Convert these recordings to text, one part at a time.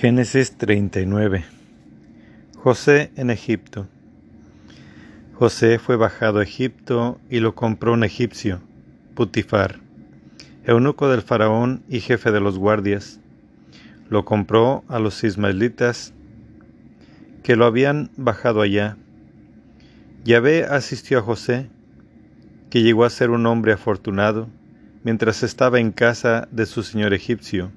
Génesis 39 José en Egipto José fue bajado a Egipto y lo compró un egipcio, Putifar, eunuco del faraón y jefe de los guardias. Lo compró a los ismaelitas que lo habían bajado allá. Yahvé asistió a José, que llegó a ser un hombre afortunado, mientras estaba en casa de su señor egipcio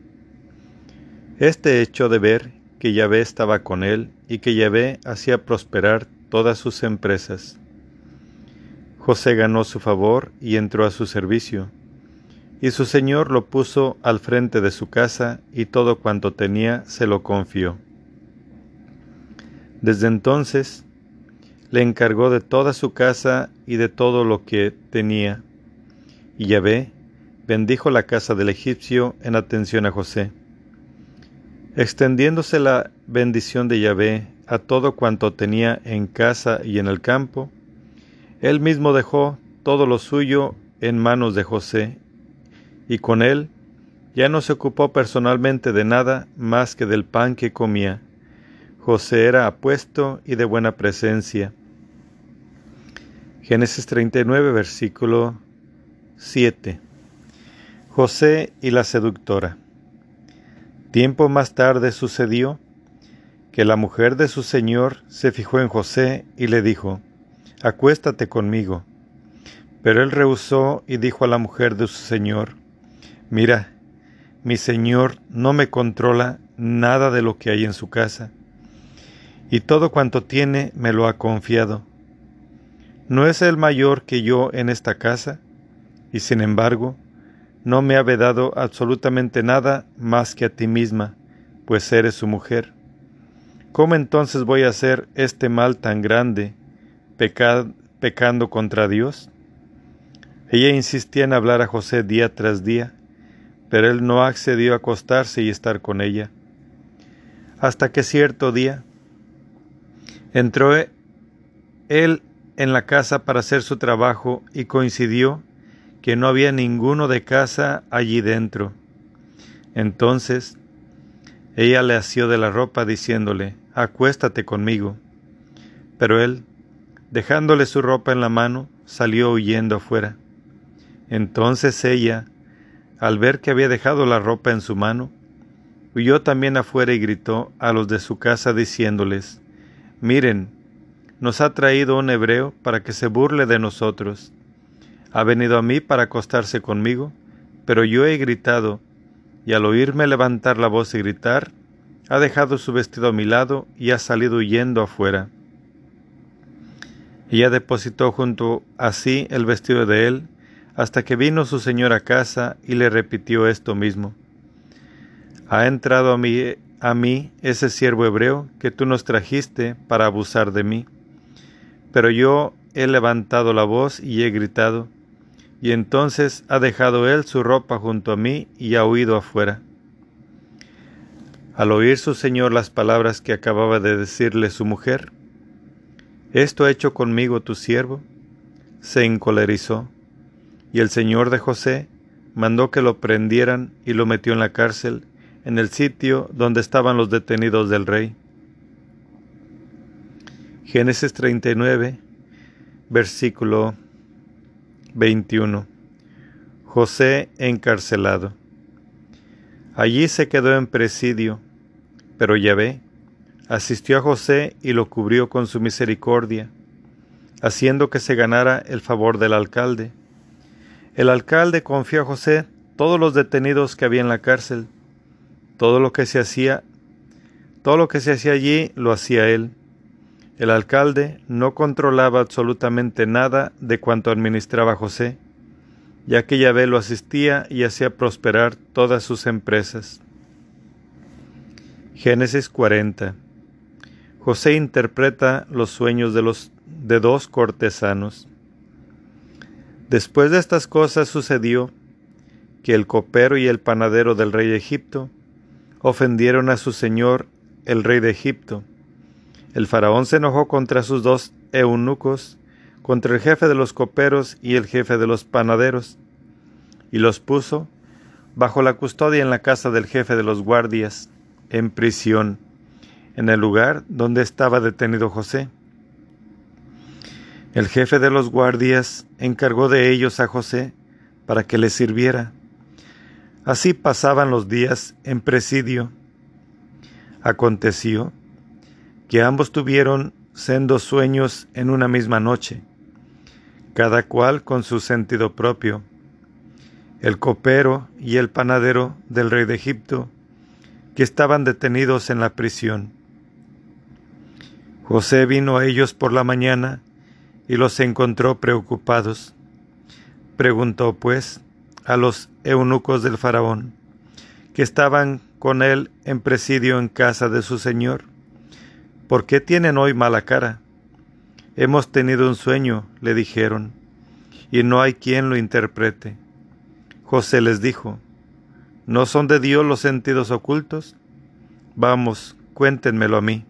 este echó de ver que Yahvé estaba con él y que Yahvé hacía prosperar todas sus empresas. José ganó su favor y entró a su servicio, y su señor lo puso al frente de su casa y todo cuanto tenía se lo confió. Desde entonces le encargó de toda su casa y de todo lo que tenía, y Yahvé bendijo la casa del egipcio en atención a José. Extendiéndose la bendición de Yahvé a todo cuanto tenía en casa y en el campo, él mismo dejó todo lo suyo en manos de José, y con él ya no se ocupó personalmente de nada más que del pan que comía. José era apuesto y de buena presencia. Génesis 39, versículo 7. José y la seductora. Tiempo más tarde sucedió que la mujer de su señor se fijó en José y le dijo, Acuéstate conmigo. Pero él rehusó y dijo a la mujer de su señor, Mira, mi señor no me controla nada de lo que hay en su casa, y todo cuanto tiene me lo ha confiado. ¿No es él mayor que yo en esta casa? Y sin embargo, no me ha vedado absolutamente nada más que a ti misma, pues eres su mujer. ¿Cómo entonces voy a hacer este mal tan grande, pecando contra Dios? Ella insistía en hablar a José día tras día, pero él no accedió a acostarse y estar con ella. Hasta que cierto día entró él en la casa para hacer su trabajo y coincidió que no había ninguno de casa allí dentro. Entonces ella le asió de la ropa diciéndole, acuéstate conmigo. Pero él, dejándole su ropa en la mano, salió huyendo afuera. Entonces ella, al ver que había dejado la ropa en su mano, huyó también afuera y gritó a los de su casa diciéndoles, Miren, nos ha traído un hebreo para que se burle de nosotros. Ha venido a mí para acostarse conmigo, pero yo he gritado, y al oírme levantar la voz y gritar, ha dejado su vestido a mi lado y ha salido huyendo afuera. Ella depositó junto a sí el vestido de él, hasta que vino su señor a casa y le repitió esto mismo. Ha entrado a mí, a mí ese siervo hebreo que tú nos trajiste para abusar de mí. Pero yo he levantado la voz y he gritado, y entonces ha dejado él su ropa junto a mí y ha huido afuera. Al oír su señor las palabras que acababa de decirle su mujer, ¿esto ha hecho conmigo tu siervo? se encolerizó, y el señor de José mandó que lo prendieran y lo metió en la cárcel, en el sitio donde estaban los detenidos del rey. Génesis 39, versículo 21. José encarcelado. Allí se quedó en presidio, pero Yahvé asistió a José y lo cubrió con su misericordia, haciendo que se ganara el favor del alcalde. El alcalde confió a José todos los detenidos que había en la cárcel, todo lo que se hacía, todo lo que se hacía allí lo hacía él el alcalde no controlaba absolutamente nada de cuanto administraba José, ya que Yahvé lo asistía y hacía prosperar todas sus empresas. Génesis 40 José interpreta los sueños de, los, de dos cortesanos. Después de estas cosas sucedió que el copero y el panadero del rey de Egipto ofendieron a su señor, el rey de Egipto, el faraón se enojó contra sus dos eunucos, contra el jefe de los coperos y el jefe de los panaderos, y los puso bajo la custodia en la casa del jefe de los guardias, en prisión, en el lugar donde estaba detenido José. El jefe de los guardias encargó de ellos a José para que le sirviera. Así pasaban los días en presidio. Aconteció que ambos tuvieron sendos sueños en una misma noche, cada cual con su sentido propio. El copero y el panadero del rey de Egipto, que estaban detenidos en la prisión. José vino a ellos por la mañana y los encontró preocupados. Preguntó, pues, a los eunucos del faraón, que estaban con él en presidio en casa de su señor, ¿por qué tienen hoy mala cara? Hemos tenido un sueño, le dijeron, y no hay quien lo interprete. José les dijo, ¿no son de Dios los sentidos ocultos? Vamos, cuéntenmelo a mí.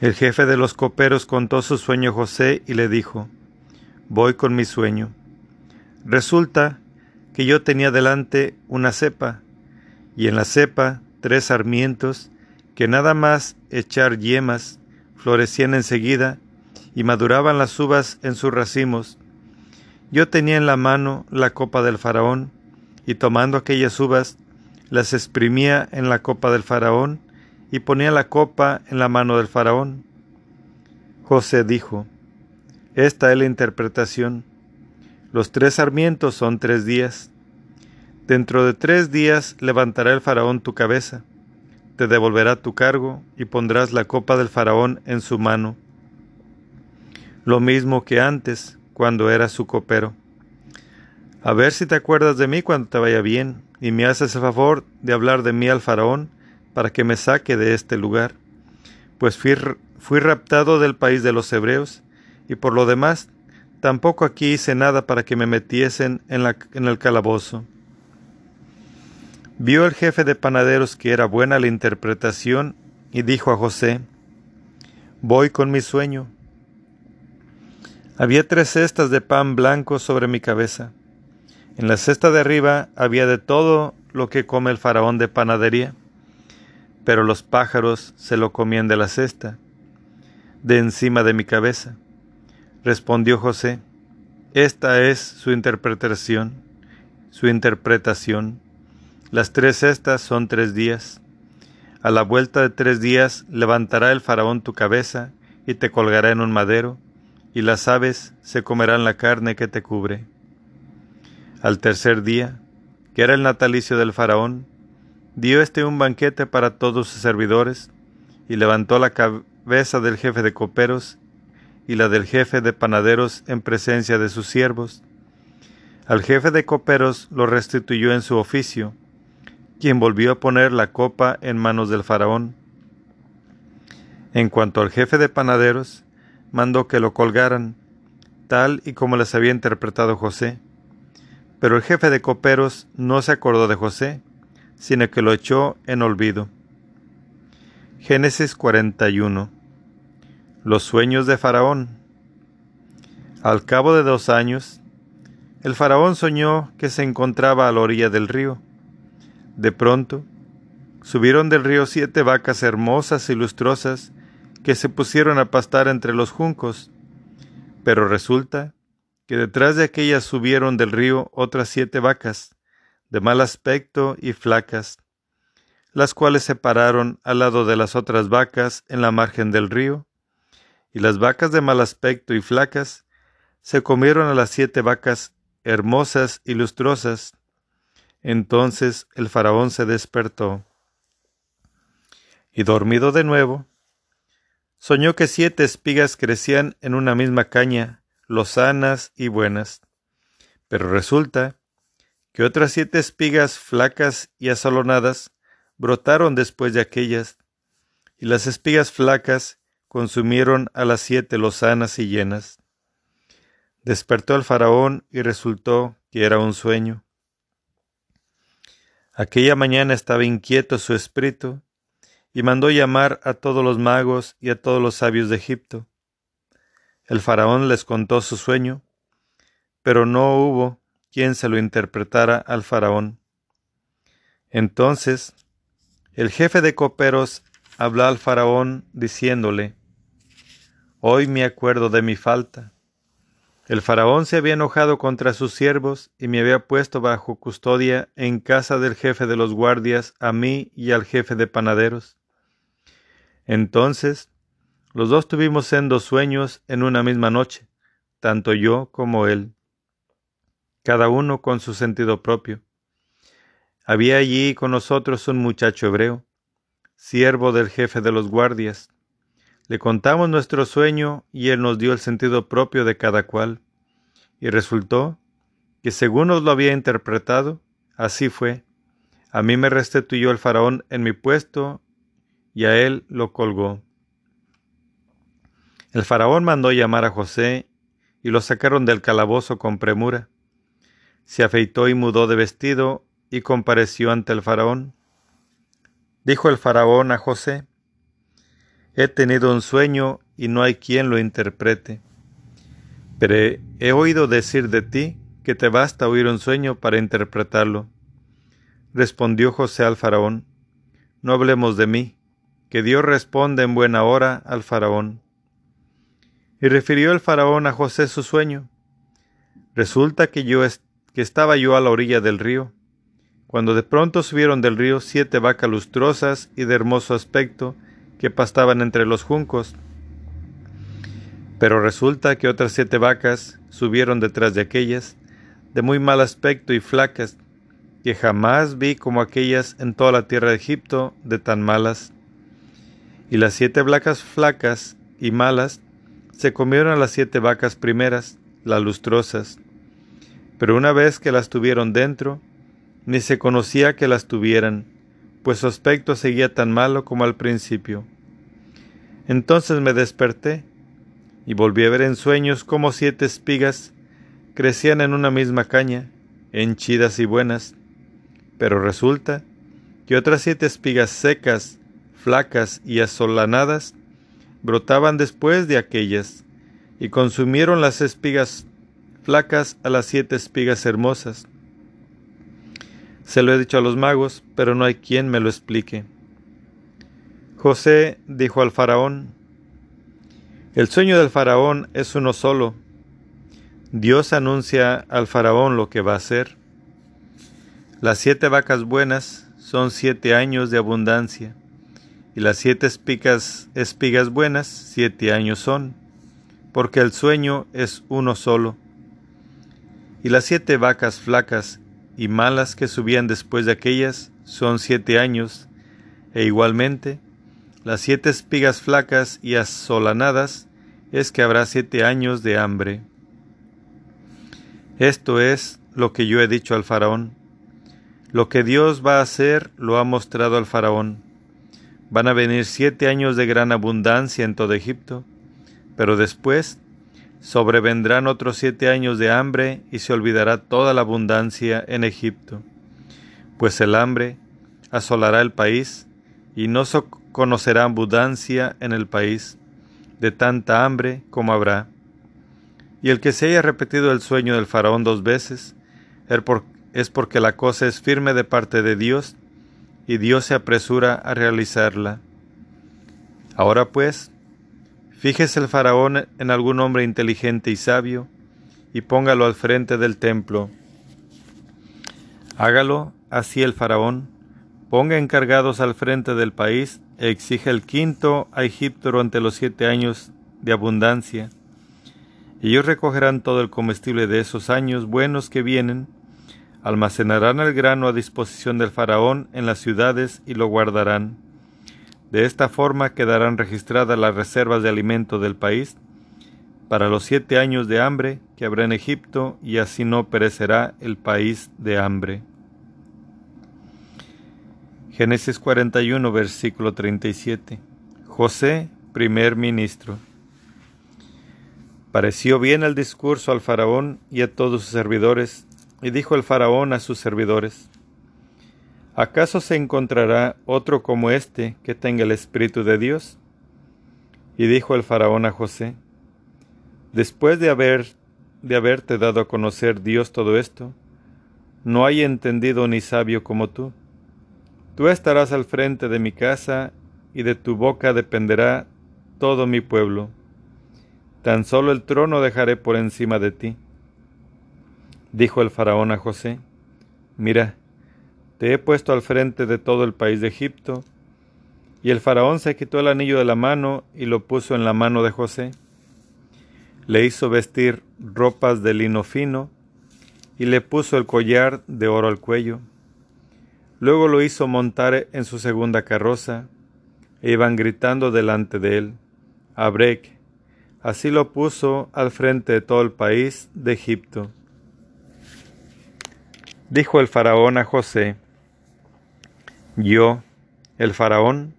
El jefe de los coperos contó su sueño a José y le dijo, Voy con mi sueño. Resulta que yo tenía delante una cepa, y en la cepa tres sarmientos que nada más echar yemas florecían enseguida y maduraban las uvas en sus racimos. Yo tenía en la mano la copa del faraón, y tomando aquellas uvas, las exprimía en la copa del faraón, y ponía la copa en la mano del faraón. José dijo, Esta es la interpretación. Los tres sarmientos son tres días. Dentro de tres días levantará el faraón tu cabeza, te devolverá tu cargo y pondrás la copa del faraón en su mano. Lo mismo que antes, cuando era su copero. A ver si te acuerdas de mí cuando te vaya bien y me haces el favor de hablar de mí al faraón para que me saque de este lugar, pues fui, raptado del país de los hebreos, y por lo demás, tampoco aquí hice nada para que me metiesen en el calabozo. Vio el jefe de panaderos que era buena la interpretación y dijo a José, Voy con mi sueño. Había tres cestas de pan blanco sobre mi cabeza. En la cesta de arriba había de todo lo que come el faraón de panadería pero los pájaros se lo comían de la cesta, de encima de mi cabeza. Respondió José, esta es su interpretación, su interpretación. Las tres cestas son tres días. A la vuelta de tres días levantará el faraón tu cabeza y te colgará en un madero, y las aves se comerán la carne que te cubre. Al tercer día, que era el natalicio del faraón, dio este un banquete para todos sus servidores, y levantó la cabeza del jefe de coperos y la del jefe de panaderos en presencia de sus siervos. Al jefe de coperos lo restituyó en su oficio, quien volvió a poner la copa en manos del faraón. En cuanto al jefe de panaderos, mandó que lo colgaran, tal y como les había interpretado José. Pero el jefe de coperos no se acordó de José, sino que lo echó en olvido. Génesis 41 Los sueños de Faraón Al cabo de dos años, el faraón soñó que se encontraba a la orilla del río. De pronto, subieron del río siete vacas hermosas y lustrosas que se pusieron a pastar entre los juncos. Pero resulta que detrás de aquellas subieron del río otras siete vacas, de mal aspecto y flacas, las cuales se pararon al lado de las otras vacas en la margen del río, y las vacas de mal aspecto y flacas se comieron a las siete vacas hermosas y lustrosas. Entonces el faraón se despertó. Y dormido de nuevo, soñó que siete espigas crecían en una misma caña, lozanas y buenas. Pero resulta que otras siete espigas flacas y asalonadas brotaron después de aquellas, y las espigas flacas consumieron a las siete lozanas y llenas. Despertó el faraón y resultó que era un sueño. Aquella mañana estaba inquieto su espíritu, y mandó llamar a todos los magos y a todos los sabios de Egipto. El faraón les contó su sueño, pero no hubo quien se lo interpretara al faraón. Entonces El jefe de coperos habló al faraón diciéndole, Hoy me acuerdo de mi falta. El faraón se había enojado contra sus siervos y me había puesto bajo custodia en casa del jefe de los guardias a mí y al jefe de panaderos. Entonces los dos tuvimos sendos sueños en una misma noche, tanto yo como él, cada uno con su sentido propio. Había allí con nosotros un muchacho hebreo, siervo del jefe de los guardias. Le contamos nuestro sueño y él nos dio el sentido propio de cada cual. Y resultó que según nos lo había interpretado, así fue. A mí me restituyó el faraón en mi puesto y a él lo colgó. El faraón mandó llamar a José y lo sacaron del calabozo con premura. Se afeitó y mudó de vestido y compareció ante el faraón. Dijo el faraón a José, He tenido un sueño y no hay quien lo interprete. Pero he oído decir de ti que te basta oír un sueño para interpretarlo. Respondió José al faraón, No hablemos de mí, que Dios responde en buena hora al faraón. Y refirió el faraón a José su sueño. Resulta que yo que estaba yo a la orilla del río, cuando de pronto subieron del río siete vacas lustrosas y de hermoso aspecto que pastaban entre los juncos. Pero resulta que otras siete vacas subieron detrás de aquellas, de muy mal aspecto y flacas, que jamás vi como aquellas en toda la tierra de Egipto de tan malas. Y las siete vacas flacas y malas se comieron a las siete vacas primeras, las lustrosas. Pero una vez que las tuvieron dentro, ni se conocía que las tuvieran, pues su aspecto seguía tan malo como al principio. Entonces me desperté y volví a ver en sueños como siete espigas crecían en una misma caña, henchidas y buenas, pero resulta que otras siete espigas secas, flacas y asolanadas brotaban después de aquellas, y consumieron las espigas flacas a las siete espigas hermosas. Se lo he dicho a los magos, pero no hay quien me lo explique. José dijo al faraón, El sueño del faraón es uno solo. Dios anuncia al faraón lo que va a hacer. Las siete vacas buenas son siete años de abundancia y las siete espigas, espigas buenas siete años son, porque el sueño es uno solo. Y las siete vacas flacas y malas que subían después de aquellas son siete años, e igualmente las siete espigas flacas y asolanadas es que habrá siete años de hambre. Esto es lo que yo he dicho al faraón. Lo que Dios va a hacer lo ha mostrado al faraón Van a venir siete años de gran abundancia en todo Egipto, pero después sobrevendrán otros siete años de hambre y se olvidará toda la abundancia en Egipto, pues el hambre asolará el país y no se conocerá abundancia en el país de tanta hambre como habrá. Y el que se haya repetido el sueño del faraón dos veces es porque la cosa es firme de parte de Dios y Dios se apresura a realizarla. Ahora pues, fíjese el faraón en algún hombre inteligente y sabio, y póngalo al frente del templo. Hágalo así el faraón, ponga encargados al frente del país e exige el quinto a Egipto durante los siete años de abundancia. Ellos recogerán todo el comestible de esos años buenos que vienen, almacenarán el grano a disposición del faraón en las ciudades y lo guardarán. De esta forma quedarán registradas las reservas de alimento del país para los siete años de hambre que habrá en Egipto, y así no perecerá el país de hambre. Génesis 41, versículo 37. José, primer ministro. Pareció bien el discurso al faraón y a todos sus servidores, y dijo el faraón a sus servidores, ¿acaso se encontrará otro como éste que tenga el Espíritu de Dios? Y dijo el faraón a José, después de haber de haberte dado a conocer Dios todo esto, no hay entendido ni sabio como tú. Tú estarás al frente de mi casa y de tu boca dependerá todo mi pueblo. Tan solo el trono dejaré por encima de ti. Dijo el faraón a José, Mira, te he puesto al frente de todo el país de Egipto. Y el faraón se quitó el anillo de la mano y lo puso en la mano de José. Le hizo vestir ropas de lino fino y le puso el collar de oro al cuello. Luego lo hizo montar en su segunda carroza e iban gritando delante de él, Abrek. Así lo puso al frente de todo el país de Egipto. Dijo el faraón a José, Yo, el faraón,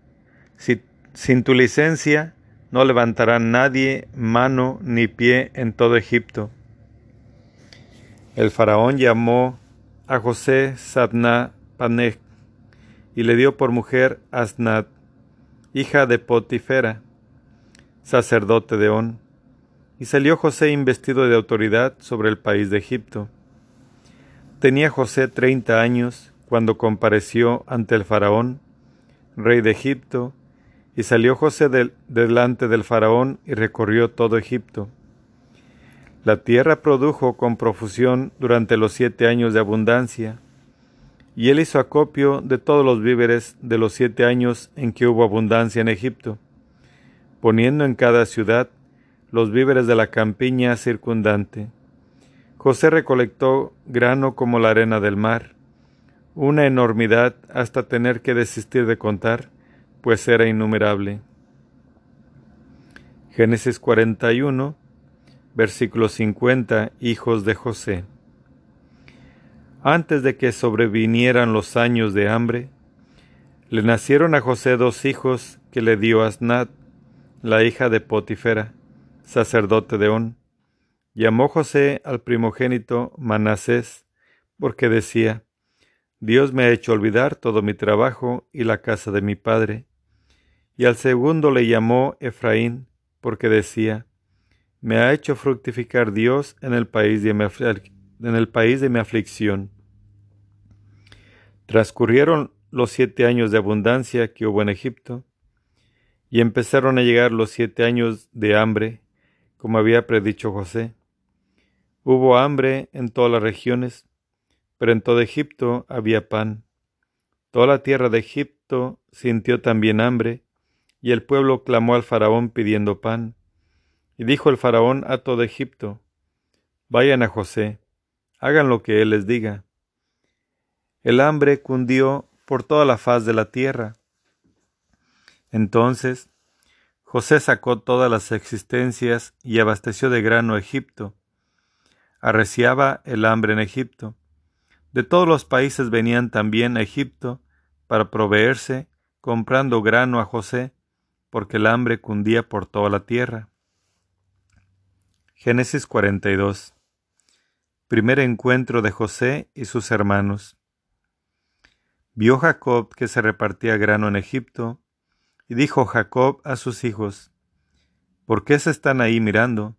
si, sin tu licencia no levantará nadie mano ni pie en todo Egipto. El faraón llamó a José Sadna Panech y le dio por mujer Asnat, hija de Potifera, sacerdote de On, y salió José investido de autoridad sobre el país de Egipto. Tenía José treinta años cuando compareció ante el faraón, rey de Egipto, y salió José delante del faraón y recorrió todo Egipto. La tierra produjo con profusión durante los siete años de abundancia, y él hizo acopio de todos los víveres de los siete años en que hubo abundancia en Egipto, poniendo en cada ciudad los víveres de la campiña circundante. José recolectó grano como la arena del mar, una enormidad hasta tener que desistir de contar, pues era innumerable. Génesis 41, versículo 50, hijos de José. Antes de que sobrevinieran los años de hambre, le nacieron a José dos hijos que le dio Asnat, la hija de Potifera, sacerdote de On. Llamó José al primogénito Manasés, porque decía, Dios me ha hecho olvidar todo mi trabajo y la casa de mi padre. Y al segundo le llamó Efraín, porque decía, Me ha hecho fructificar Dios en el país de mi, en el país de mi aflicción. Transcurrieron los siete años de abundancia que hubo en Egipto, y empezaron a llegar los siete años de hambre, como había predicho José. Hubo hambre en todas las regiones, pero en todo Egipto había pan. Toda la tierra de Egipto sintió también hambre, y el pueblo clamó al faraón pidiendo pan. Y dijo el faraón a todo Egipto, Vayan a José, hagan lo que él les diga. El hambre cundió por toda la faz de la tierra. Entonces José sacó todas las existencias y abasteció de grano a Egipto. Arreciaba el hambre en Egipto. De todos los países venían también a Egipto para proveerse, comprando grano a José, porque el hambre cundía por toda la tierra. Génesis 42 Primer encuentro de José y sus hermanos. Vio Jacob que se repartía grano en Egipto, y dijo Jacob a sus hijos, ¿Por qué se están ahí mirando?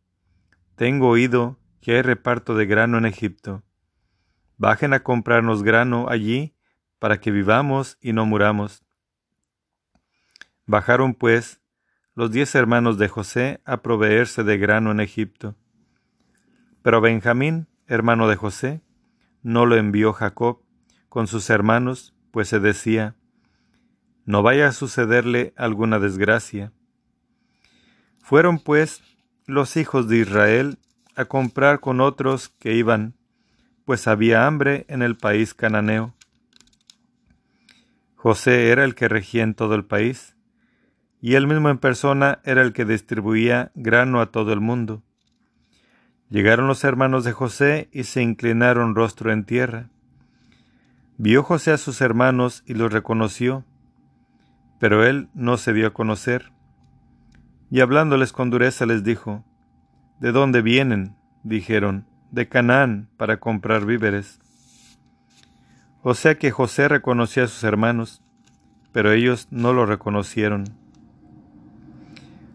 Tengo oído que hay reparto de grano en Egipto. Bajen a comprarnos grano allí para que vivamos y no muramos. Bajaron pues los diez hermanos de José a proveerse de grano en Egipto. Pero Benjamín, hermano de José, no lo envió Jacob con sus hermanos, pues se decía, no vaya a sucederle alguna desgracia. Fueron pues los hijos de Israel a comprar con otros que iban, pues había hambre en el país cananeo. José era el que regía en todo el país, y él mismo en persona era el que distribuía grano a todo el mundo. Llegaron los hermanos de José y se inclinaron rostro en tierra. Vio José a sus hermanos y los reconoció, pero él no se dio a conocer. Y hablándoles con dureza les dijo, ¿De dónde vienen? dijeron, de Canaán, para comprar víveres. O sea que José reconoció a sus hermanos, pero ellos no lo reconocieron.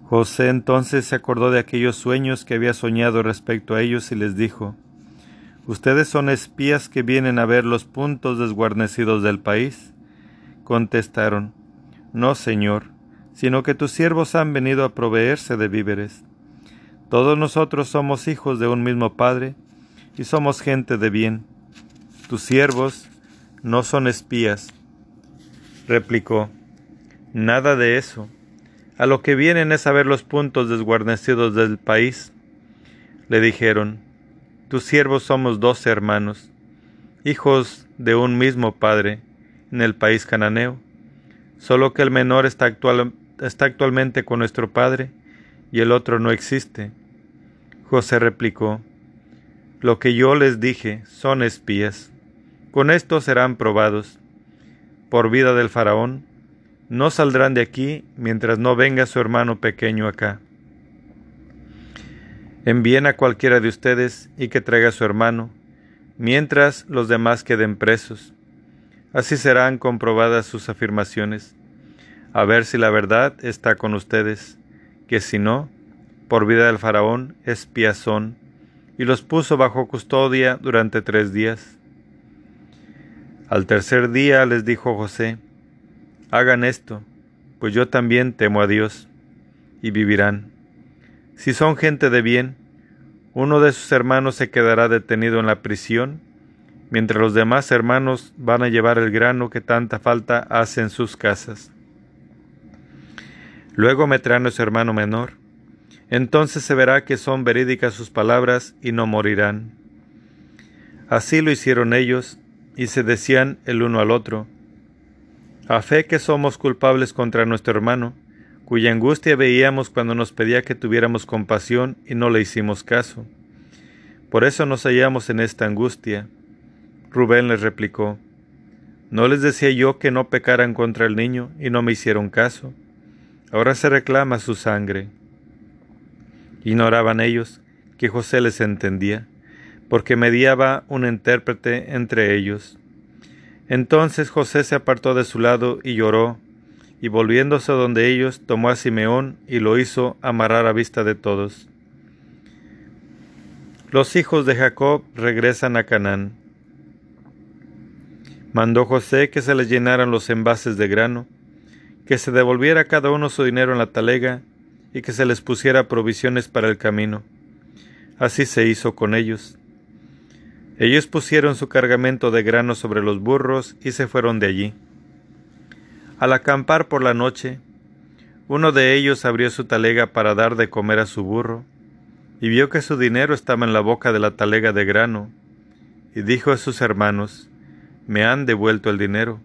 José entonces se acordó de aquellos sueños que había soñado respecto a ellos y les dijo, Ustedes son espías que vienen a ver los puntos desguarnecidos del país. contestaron, No, Señor, sino que tus siervos han venido a proveerse de víveres. Todos nosotros somos hijos de un mismo Padre y somos gente de bien. Tus siervos no son espías. Replicó, Nada de eso. A lo que vienen es a ver los puntos desguarnecidos del país. Le dijeron, Tus siervos somos dos hermanos, hijos de un mismo padre, en el país cananeo, solo que el menor está, está actualmente con nuestro padre y el otro no existe. José replicó, Lo que yo les dije son espías. Con esto serán probados. Por vida del faraón, no saldrán de aquí mientras no venga su hermano pequeño acá. Envíen a cualquiera de ustedes y que traiga a su hermano, mientras los demás queden presos. Así serán comprobadas sus afirmaciones, a ver si la verdad está con ustedes, que si no, por vida del faraón, espías son, y los puso bajo custodia durante tres días. Al tercer día les dijo José, hagan esto, pues yo también temo a Dios, y vivirán. Si son gente de bien, uno de sus hermanos se quedará detenido en la prisión, mientras los demás hermanos van a llevar el grano que tanta falta hace en sus casas. Luego meterán a su hermano menor. Entonces se verá que son verídicas sus palabras y no morirán. Así lo hicieron ellos, y se decían el uno al otro, a fe que somos culpables contra nuestro hermano, cuya angustia veíamos cuando nos pedía que tuviéramos compasión y no le hicimos caso. Por eso nos hallamos en esta angustia. Rubén les replicó, ¿no les decía yo que no pecaran contra el niño y no me hicieron caso? Ahora se reclama su sangre. Ignoraban ellos que José les entendía, porque mediaba un intérprete entre ellos. Entonces José se apartó de su lado y lloró, y volviéndose donde ellos, tomó a Simeón y lo hizo amarrar a vista de todos. Los hijos de Jacob regresan a Canaán. Mandó José que se les llenaran los envases de grano, que se devolviera cada uno su dinero en la talega y que se les pusiera provisiones para el camino. Así se hizo con ellos. Ellos pusieron su cargamento de grano sobre los burros y se fueron de allí. Al acampar por la noche, uno de ellos abrió su talega para dar de comer a su burro, y vio que su dinero estaba en la boca de la talega de grano, y dijo a sus hermanos, Me han devuelto el dinero,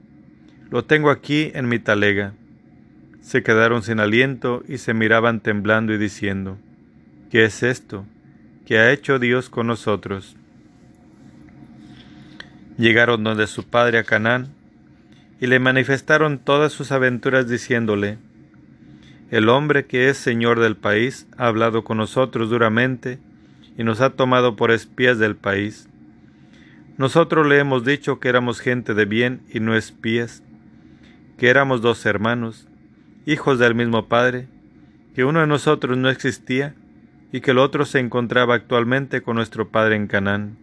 lo tengo aquí en mi talega. Se quedaron sin aliento y se miraban temblando y diciendo, ¿Qué es esto? ¿Qué ha hecho Dios con nosotros? Llegaron donde su padre a Canaán, y le manifestaron todas sus aventuras diciéndole, El hombre que es señor del país ha hablado con nosotros duramente y nos ha tomado por espías del país. Nosotros le hemos dicho que éramos gente de bien y no espías, que éramos dos hermanos, hijos del mismo padre, que uno de nosotros no existía y que el otro se encontraba actualmente con nuestro padre en Canaán.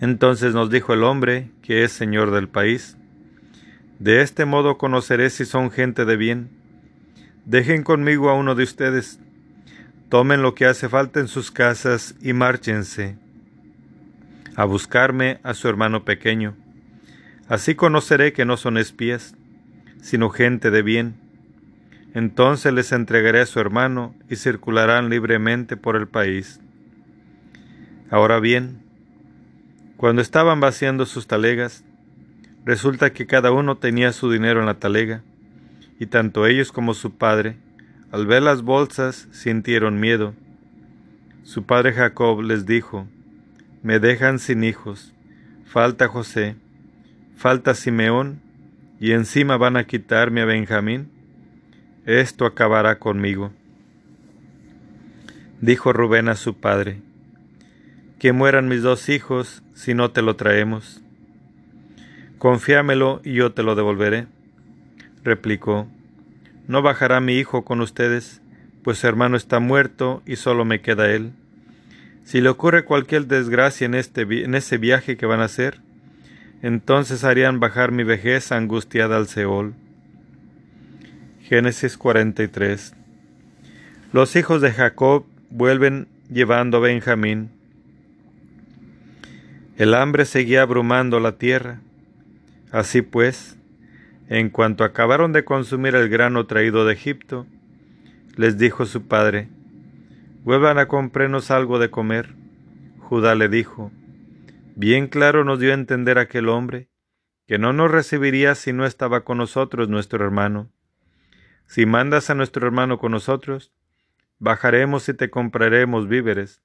Entonces nos dijo el hombre, que es señor del país, De este modo conoceré si son gente de bien. Dejen conmigo a uno de ustedes, tomen lo que hace falta en sus casas y márchense a buscarme a su hermano pequeño. Así conoceré que no son espías, sino gente de bien. Entonces les entregaré a su hermano y circularán libremente por el país. Ahora bien, cuando estaban vaciando sus talegas, resulta que cada uno tenía su dinero en la talega, y tanto ellos como su padre, al ver las bolsas, sintieron miedo. Su padre Jacob les dijo, Me dejan sin hijos, falta José, falta Simeón, y encima van a quitarme a Benjamín. Esto acabará conmigo. Dijo Rubén a su padre, que mueran mis dos hijos si no te lo traemos. Confiámelo y yo te lo devolveré. Replicó, No bajará mi hijo con ustedes, pues su hermano está muerto y solo me queda él. Si le ocurre cualquier desgracia en, este, en ese viaje que van a hacer, entonces harían bajar mi vejez angustiada al Seol. Génesis 43. Los hijos de Jacob vuelven llevando a Benjamín. El hambre seguía abrumando la tierra. Así pues, en cuanto acabaron de consumir el grano traído de Egipto, les dijo su padre, vuelvan a comprarnos algo de comer. Judá le dijo, bien claro nos dio a entender aquel hombre, que no nos recibiría si no estaba con nosotros nuestro hermano. Si mandas a nuestro hermano con nosotros, bajaremos y te compraremos víveres,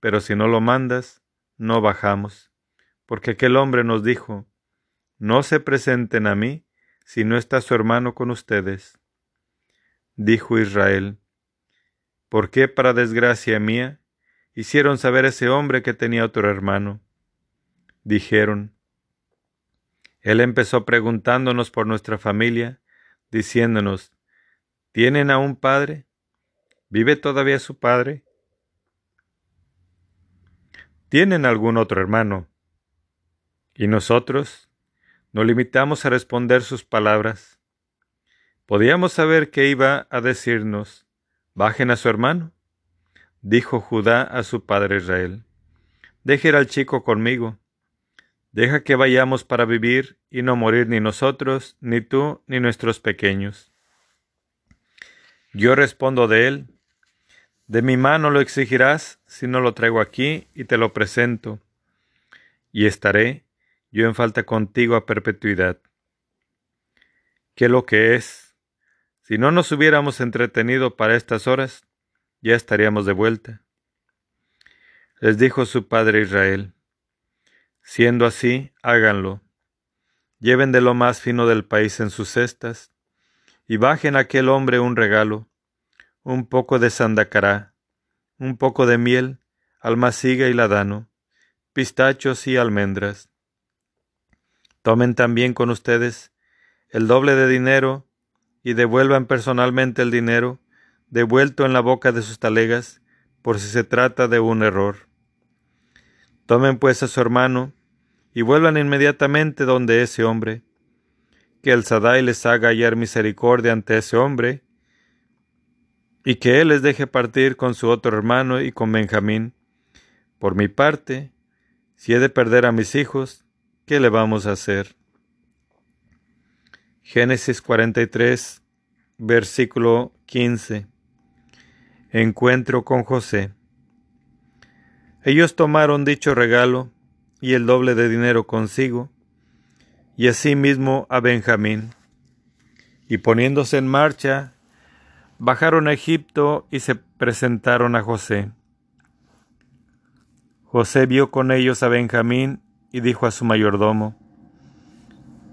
pero si no lo mandas, no bajamos, porque aquel hombre nos dijo, no se presenten a mí si no está su hermano con ustedes. Dijo Israel, ¿por qué para desgracia mía hicieron saber a ese hombre que tenía otro hermano? Dijeron, él empezó preguntándonos por nuestra familia, diciéndonos, ¿tienen a un padre? ¿Vive todavía su padre? ¿Tienen algún otro hermano? Y nosotros nos limitamos a responder sus palabras. Podíamos saber que iba a decirnos, bajen a su hermano. Dijo Judá a su padre Israel, deje al chico conmigo. Deja que vayamos para vivir y no morir ni nosotros, ni tú, ni nuestros pequeños. Yo respondo de él, de mi mano lo exigirás si no lo traigo aquí y te lo presento, y estaré yo en falta contigo a perpetuidad. ¿Qué lo que es? Si no nos hubiéramos entretenido para estas horas, ya estaríamos de vuelta. Les dijo su padre Israel, siendo así, háganlo. Lleven de lo más fino del país en sus cestas, y bajen a aquel hombre un regalo, un poco de sandacará, un poco de miel, almaciga y ladano, pistachos y almendras. Tomen también con ustedes el doble de dinero y devuelvan personalmente el dinero devuelto en la boca de sus talegas por si se trata de un error. Tomen pues a su hermano y vuelvan inmediatamente donde ese hombre, que el Sadai les haga hallar misericordia ante ese hombre y que él les deje partir con su otro hermano y con Benjamín. Por mi parte, si he de perder a mis hijos, ¿qué le vamos a hacer? Génesis 43, versículo 15. Encuentro con José. Ellos tomaron dicho regalo y el doble de dinero consigo, y asimismo a Benjamín, y poniéndose en marcha, bajaron a Egipto y se presentaron a José. José vio con ellos a Benjamín y dijo a su mayordomo,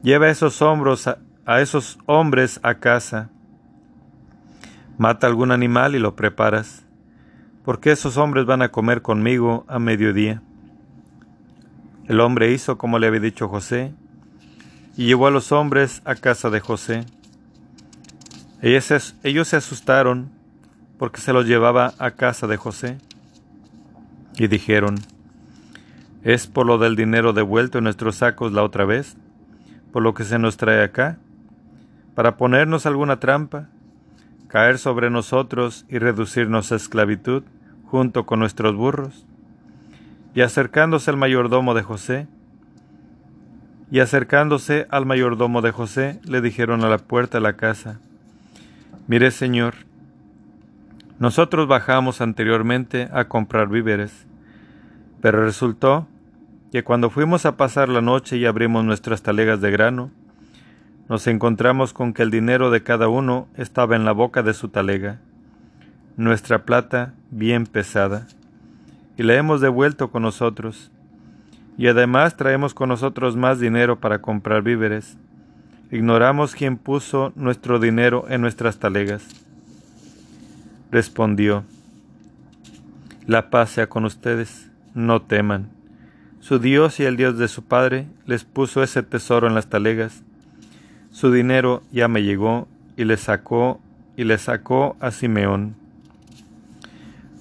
Lleva esos, hombros a esos hombres a casa, mata algún animal y lo preparas, porque esos hombres van a comer conmigo a mediodía. El hombre hizo como le había dicho José, y llevó a los hombres a casa de José. Ellos se asustaron porque se los llevaba a casa de José y dijeron, ¿es por lo del dinero devuelto en nuestros sacos la otra vez? ¿Por lo que se nos trae acá? ¿Para ponernos alguna trampa? ¿Caer sobre nosotros y reducirnos a esclavitud junto con nuestros burros? Y acercándose al mayordomo de José, y acercándose al mayordomo de José, le dijeron a la puerta de la casa, Mire, Señor, nosotros bajamos anteriormente a comprar víveres, pero resultó que cuando fuimos a pasar la noche y abrimos nuestras talegas de grano, nos encontramos con que el dinero de cada uno estaba en la boca de su talega, nuestra plata bien pesada, y la hemos devuelto con nosotros, y además traemos con nosotros más dinero para comprar víveres, Ignoramos quién puso nuestro dinero en nuestras talegas. Respondió, La paz sea con ustedes, no teman. Su Dios y el Dios de su Padre les puso ese tesoro en las talegas. Su dinero ya me llegó y le sacó y le sacó a Simeón.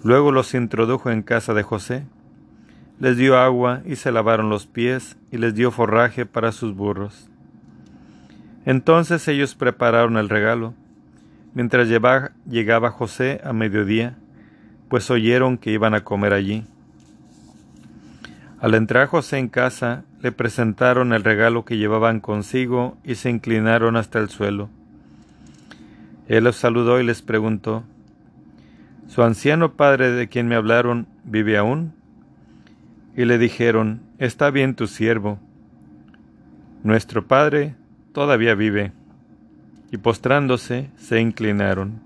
Luego los introdujo en casa de José. les dio agua y se lavaron los pies y les dio forraje para sus burros. Entonces ellos prepararon el regalo, mientras llegaba José a mediodía, pues oyeron que iban a comer allí. Al entrar José en casa, le presentaron el regalo que llevaban consigo y se inclinaron hasta el suelo. Él los saludó y les preguntó, ¿Su anciano padre de quien me hablaron vive aún? Y le dijeron, Está bien tu siervo. Nuestro padre todavía vive. Y postrándose, se inclinaron.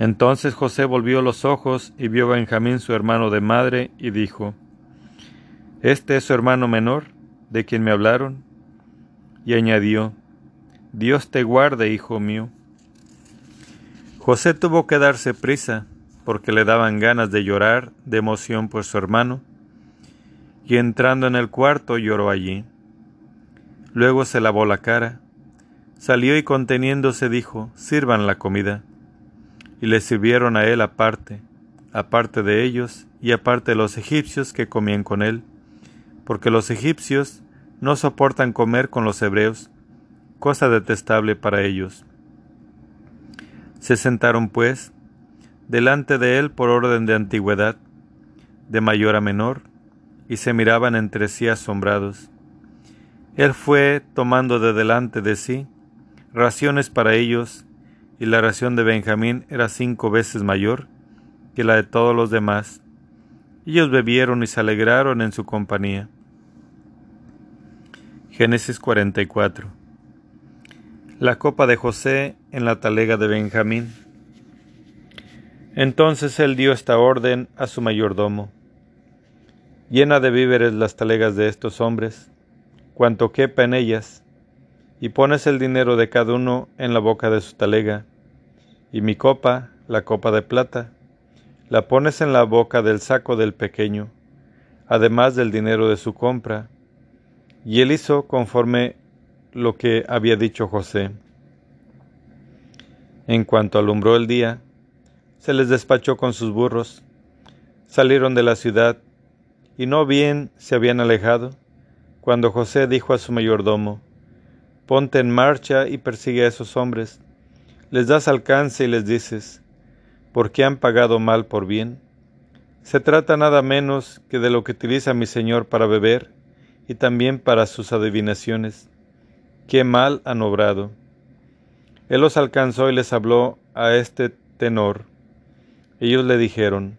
Entonces José volvió los ojos y vio a Benjamín su hermano de madre y dijo, ¿Este es su hermano menor, de quien me hablaron? Y añadió, Dios te guarde, hijo mío. José tuvo que darse prisa, porque le daban ganas de llorar de emoción por su hermano, y entrando en el cuarto lloró allí. Luego se lavó la cara, salió y conteniéndose dijo, sirvan la comida. Y le sirvieron a él aparte, aparte de ellos y aparte de los egipcios que comían con él, porque los egipcios no soportan comer con los hebreos, cosa detestable para ellos. Se sentaron, pues, delante de él por orden de antigüedad, de mayor a menor, y se miraban entre sí asombrados. Él fue tomando de delante de sí raciones para ellos, y la ración de Benjamín era cinco veces mayor que la de todos los demás. Ellos bebieron y se alegraron en su compañía. Génesis 44 La copa de José en la talega de Benjamín. Entonces él dio esta orden a su mayordomo. Llena de víveres las talegas de estos hombres, cuanto quepa en ellas, y pones el dinero de cada uno en la boca de su talega, y mi copa, la copa de plata, la pones en la boca del saco del pequeño, además del dinero de su compra. Y él hizo conforme lo que había dicho José. En cuanto alumbró el día, se les despachó con sus burros, salieron de la ciudad, y no bien se habían alejado, cuando José dijo a su mayordomo, Ponte en marcha y persigue a esos hombres, les das alcance y les dices, ¿por qué han pagado mal por bien? Se trata nada menos que de lo que utiliza mi Señor para beber y también para sus adivinaciones. Qué mal han obrado. Él los alcanzó y les habló a este tenor. Ellos le dijeron,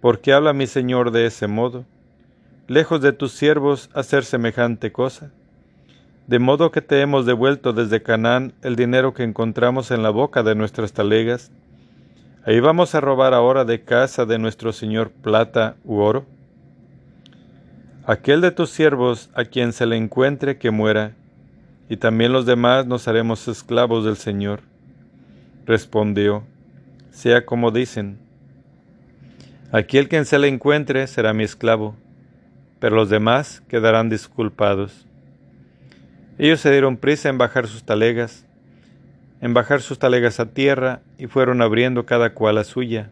¿por qué habla mi Señor de ese modo? lejos de tus siervos hacer semejante cosa. De modo que te hemos devuelto desde Canaán el dinero que encontramos en la boca de nuestras talegas. Ahí vamos a robar ahora de casa de nuestro Señor plata u oro. Aquel de tus siervos a quien se le encuentre que muera, y también los demás nos haremos esclavos del Señor. Respondió, sea como dicen, aquel quien se le encuentre será mi esclavo pero los demás quedarán disculpados. Ellos se dieron prisa en bajar sus talegas, en bajar sus talegas a tierra, y fueron abriendo cada cual la suya.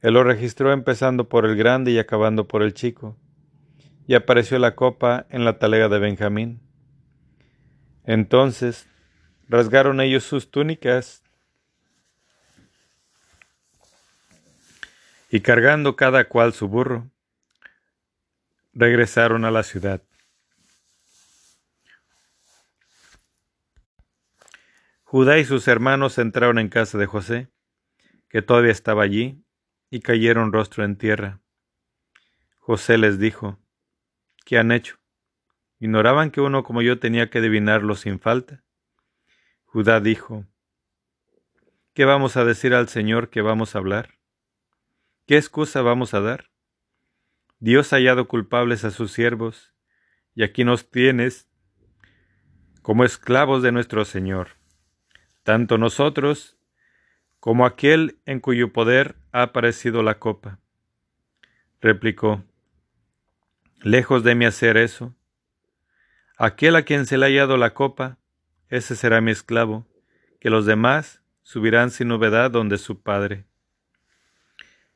Él lo registró empezando por el grande y acabando por el chico, y apareció la copa en la talega de Benjamín. Entonces rasgaron ellos sus túnicas y cargando cada cual su burro, regresaron a la ciudad. Judá y sus hermanos entraron en casa de José, que todavía estaba allí, y cayeron rostro en tierra. José les dijo, ¿qué han hecho? ¿Ignoraban que uno como yo tenía que adivinarlo sin falta? Judá dijo, ¿qué vamos a decir al Señor que vamos a hablar? ¿Qué excusa vamos a dar? Dios ha hallado culpables a sus siervos, y aquí nos tienes como esclavos de nuestro Señor, tanto nosotros como aquel en cuyo poder ha aparecido la copa. Replicó, lejos de mí hacer eso. Aquel a quien se le ha hallado la copa, ese será mi esclavo, que los demás subirán sin novedad donde su padre.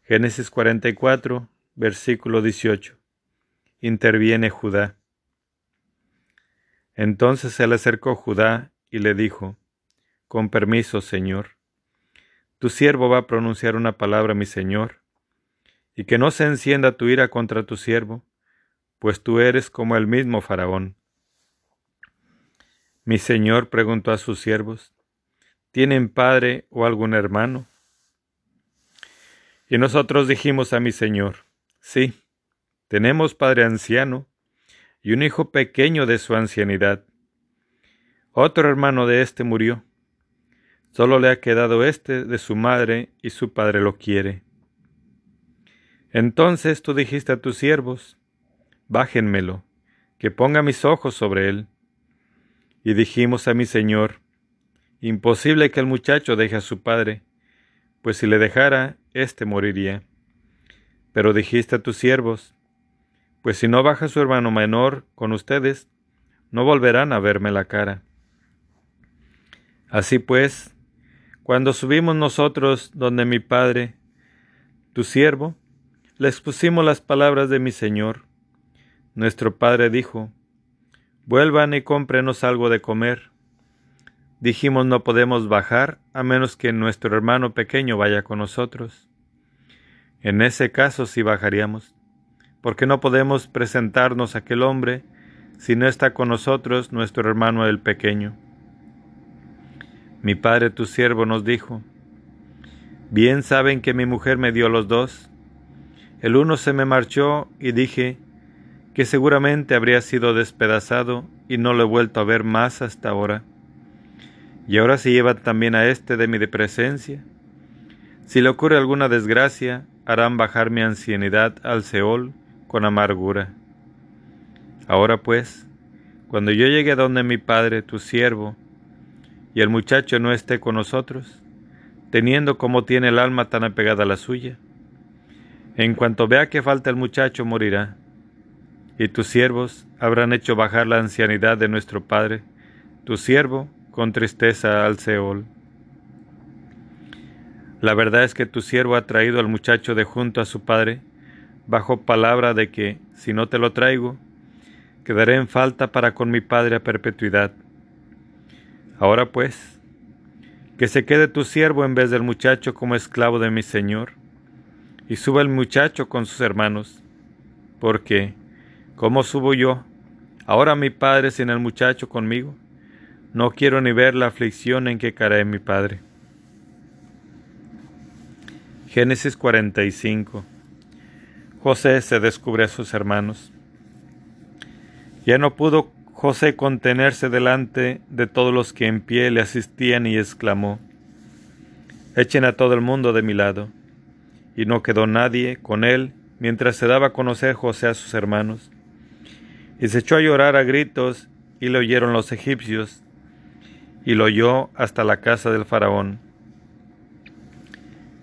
Génesis 44, versículo 18. Interviene Judá. Entonces se le acercó Judá y le dijo, Con permiso, Señor, tu siervo va a pronunciar una palabra, mi Señor, y que no se encienda tu ira contra tu siervo, pues tú eres como el mismo Faraón. Mi Señor preguntó a sus siervos, ¿tienen padre o algún hermano? Y nosotros dijimos a mi Señor, sí, tenemos padre anciano y un hijo pequeño de su ancianidad. Otro hermano de éste murió. Solo le ha quedado éste de su madre y su padre lo quiere. Entonces tú dijiste a tus siervos, bájenmelo, que ponga mis ojos sobre él. Y dijimos a mi Señor, imposible que el muchacho deje a su padre, pues si le dejara, éste moriría. Pero dijiste a tus siervos, pues si no baja su hermano menor con ustedes, no volverán a verme la cara. Así pues, cuando subimos nosotros donde mi padre, tu siervo, le expusimos las palabras de mi Señor. Nuestro padre dijo, Vuelvan y cómprenos algo de comer. Dijimos no podemos bajar a menos que nuestro hermano pequeño vaya con nosotros. En ese caso sí bajaríamos, porque no podemos presentarnos a aquel hombre si no está con nosotros nuestro hermano el pequeño. Mi padre tu siervo nos dijo, Bien saben que mi mujer me dio los dos. El uno se me marchó y dije que seguramente habría sido despedazado y no lo he vuelto a ver más hasta ahora y ahora se lleva también a éste de mi presencia. Si le ocurre alguna desgracia, harán bajar mi ancianidad al Seol con amargura. Ahora pues, cuando yo llegue a donde mi padre, tu siervo, y el muchacho no esté con nosotros, teniendo como tiene el alma tan apegada a la suya, en cuanto vea que falta el muchacho, morirá, y tus siervos habrán hecho bajar la ancianidad de nuestro padre, tu siervo, con tristeza al Seol. La verdad es que tu siervo ha traído al muchacho de junto a su padre, bajo palabra de que, si no te lo traigo, quedaré en falta para con mi padre a perpetuidad. Ahora pues, que se quede tu siervo en vez del muchacho como esclavo de mi señor, y suba el muchacho con sus hermanos, porque, ¿cómo subo yo, ahora mi padre sin el muchacho conmigo? No quiero ni ver la aflicción en que caerá mi padre. Génesis 45. José se descubre a sus hermanos. Ya no pudo José contenerse delante de todos los que en pie le asistían y exclamó, Echen a todo el mundo de mi lado. Y no quedó nadie con él mientras se daba a conocer José a sus hermanos. Y se echó a llorar a gritos y le oyeron los egipcios y lo oyó hasta la casa del faraón.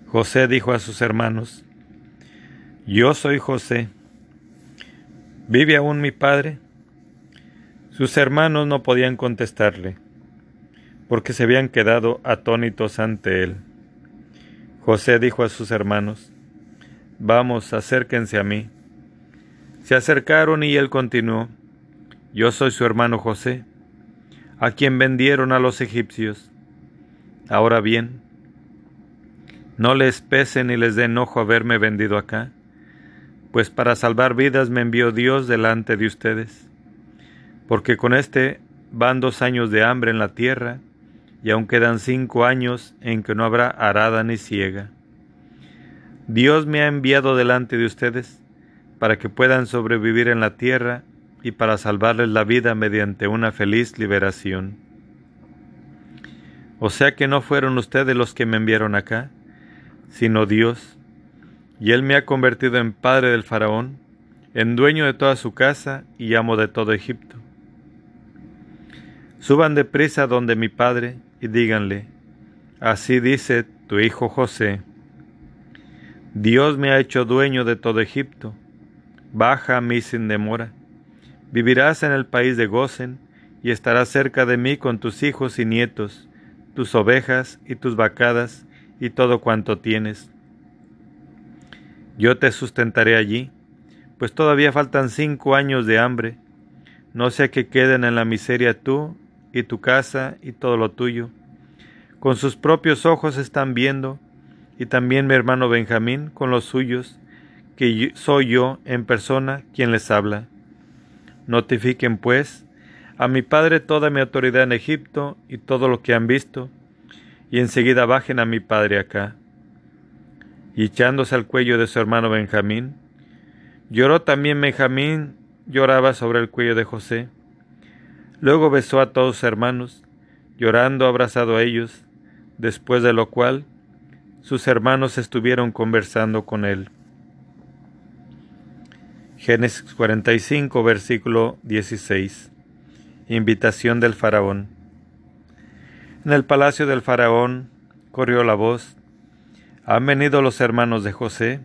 José dijo a sus hermanos, Yo soy José. ¿Vive aún mi padre? Sus hermanos no podían contestarle, porque se habían quedado atónitos ante él. José dijo a sus hermanos, Vamos, acérquense a mí. Se acercaron y él continuó, Yo soy su hermano José a quien vendieron a los egipcios. Ahora bien, no les pese ni les dé enojo haberme vendido acá, pues para salvar vidas me envió Dios delante de ustedes, porque con este van dos años de hambre en la tierra, y aún quedan cinco años en que no habrá arada ni ciega. Dios me ha enviado delante de ustedes para que puedan sobrevivir en la tierra y para salvarles la vida mediante una feliz liberación. O sea que no fueron ustedes los que me enviaron acá, sino Dios, y Él me ha convertido en padre del faraón, en dueño de toda su casa y amo de todo Egipto. Suban deprisa donde mi padre y díganle, así dice tu hijo José, Dios me ha hecho dueño de todo Egipto, baja a mí sin demora Vivirás en el país de Gozen, y estarás cerca de mí con tus hijos y nietos, tus ovejas y tus vacadas, y todo cuanto tienes. Yo te sustentaré allí, pues todavía faltan cinco años de hambre, no sea que queden en la miseria tú y tu casa y todo lo tuyo. Con sus propios ojos están viendo, y también mi hermano Benjamín con los suyos, que soy yo en persona quien les habla. Notifiquen, pues, a mi padre toda mi autoridad en Egipto y todo lo que han visto, y enseguida bajen a mi padre acá. Y echándose al cuello de su hermano Benjamín, lloró también Benjamín, lloraba sobre el cuello de José. Luego besó a todos sus hermanos, llorando abrazado a ellos, después de lo cual sus hermanos estuvieron conversando con él. Génesis 45, versículo 16. Invitación del faraón. En el palacio del faraón corrió la voz. Han venido los hermanos de José.